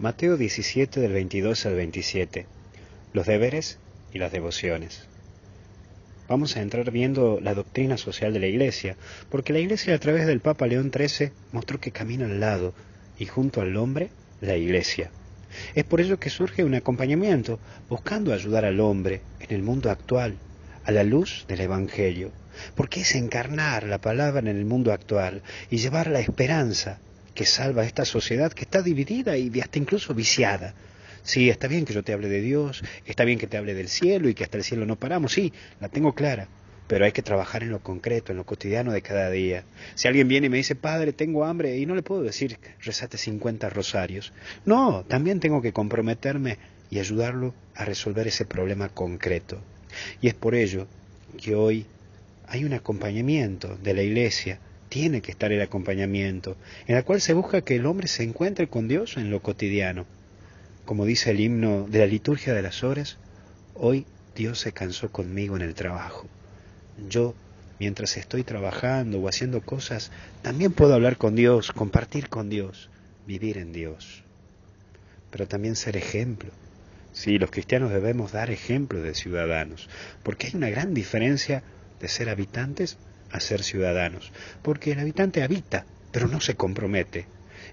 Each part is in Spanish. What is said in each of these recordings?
Mateo 17 del 22 al 27. Los deberes y las devociones. Vamos a entrar viendo la doctrina social de la Iglesia, porque la Iglesia a través del Papa León XIII mostró que camina al lado y junto al hombre la Iglesia. Es por ello que surge un acompañamiento, buscando ayudar al hombre en el mundo actual, a la luz del Evangelio, porque es encarnar la palabra en el mundo actual y llevar la esperanza que salva a esta sociedad que está dividida y hasta incluso viciada. Sí, está bien que yo te hable de Dios, está bien que te hable del cielo y que hasta el cielo no paramos, sí, la tengo clara, pero hay que trabajar en lo concreto, en lo cotidiano de cada día. Si alguien viene y me dice, Padre, tengo hambre, y no le puedo decir, rezate 50 rosarios. No, también tengo que comprometerme y ayudarlo a resolver ese problema concreto. Y es por ello que hoy hay un acompañamiento de la Iglesia tiene que estar el acompañamiento, en el cual se busca que el hombre se encuentre con Dios en lo cotidiano. Como dice el himno de la liturgia de las horas, hoy Dios se cansó conmigo en el trabajo. Yo, mientras estoy trabajando o haciendo cosas, también puedo hablar con Dios, compartir con Dios, vivir en Dios. Pero también ser ejemplo. Sí, los cristianos debemos dar ejemplo de ciudadanos, porque hay una gran diferencia de ser habitantes a ser ciudadanos, porque el habitante habita, pero no se compromete.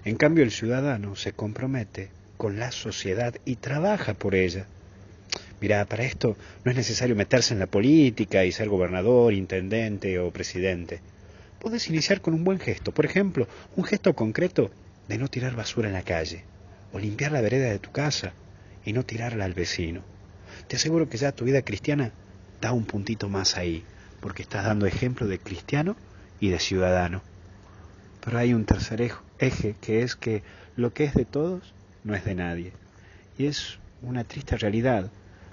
En cambio, el ciudadano se compromete con la sociedad y trabaja por ella. Mira, para esto no es necesario meterse en la política y ser gobernador, intendente o presidente. Puedes iniciar con un buen gesto, por ejemplo, un gesto concreto de no tirar basura en la calle, o limpiar la vereda de tu casa y no tirarla al vecino. Te aseguro que ya tu vida cristiana da un puntito más ahí porque estás dando ejemplo de cristiano y de ciudadano. Pero hay un tercer eje, que es que lo que es de todos no es de nadie. Y es una triste realidad,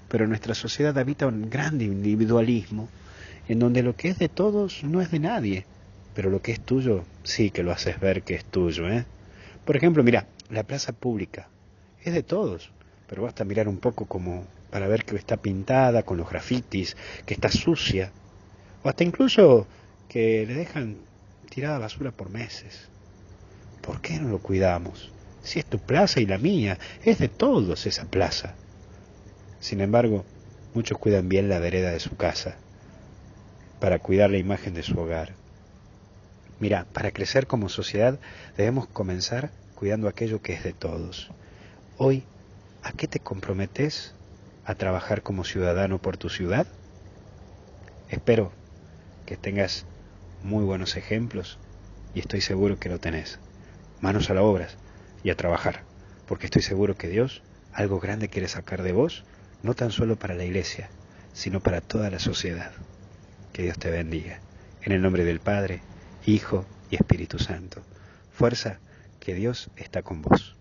pero nuestra sociedad habita un gran individualismo, en donde lo que es de todos no es de nadie, pero lo que es tuyo sí que lo haces ver que es tuyo. ¿eh? Por ejemplo, mira, la plaza pública es de todos, pero basta mirar un poco como para ver que está pintada con los grafitis, que está sucia, hasta incluso que le dejan tirada basura por meses. ¿Por qué no lo cuidamos? Si es tu plaza y la mía, es de todos esa plaza. Sin embargo, muchos cuidan bien la vereda de su casa, para cuidar la imagen de su hogar. Mira, para crecer como sociedad debemos comenzar cuidando aquello que es de todos. Hoy, ¿a qué te comprometes a trabajar como ciudadano por tu ciudad? Espero que tengas muy buenos ejemplos y estoy seguro que lo tenés. Manos a la obra y a trabajar, porque estoy seguro que Dios algo grande quiere sacar de vos, no tan solo para la iglesia, sino para toda la sociedad. Que Dios te bendiga. En el nombre del Padre, Hijo y Espíritu Santo. Fuerza, que Dios está con vos.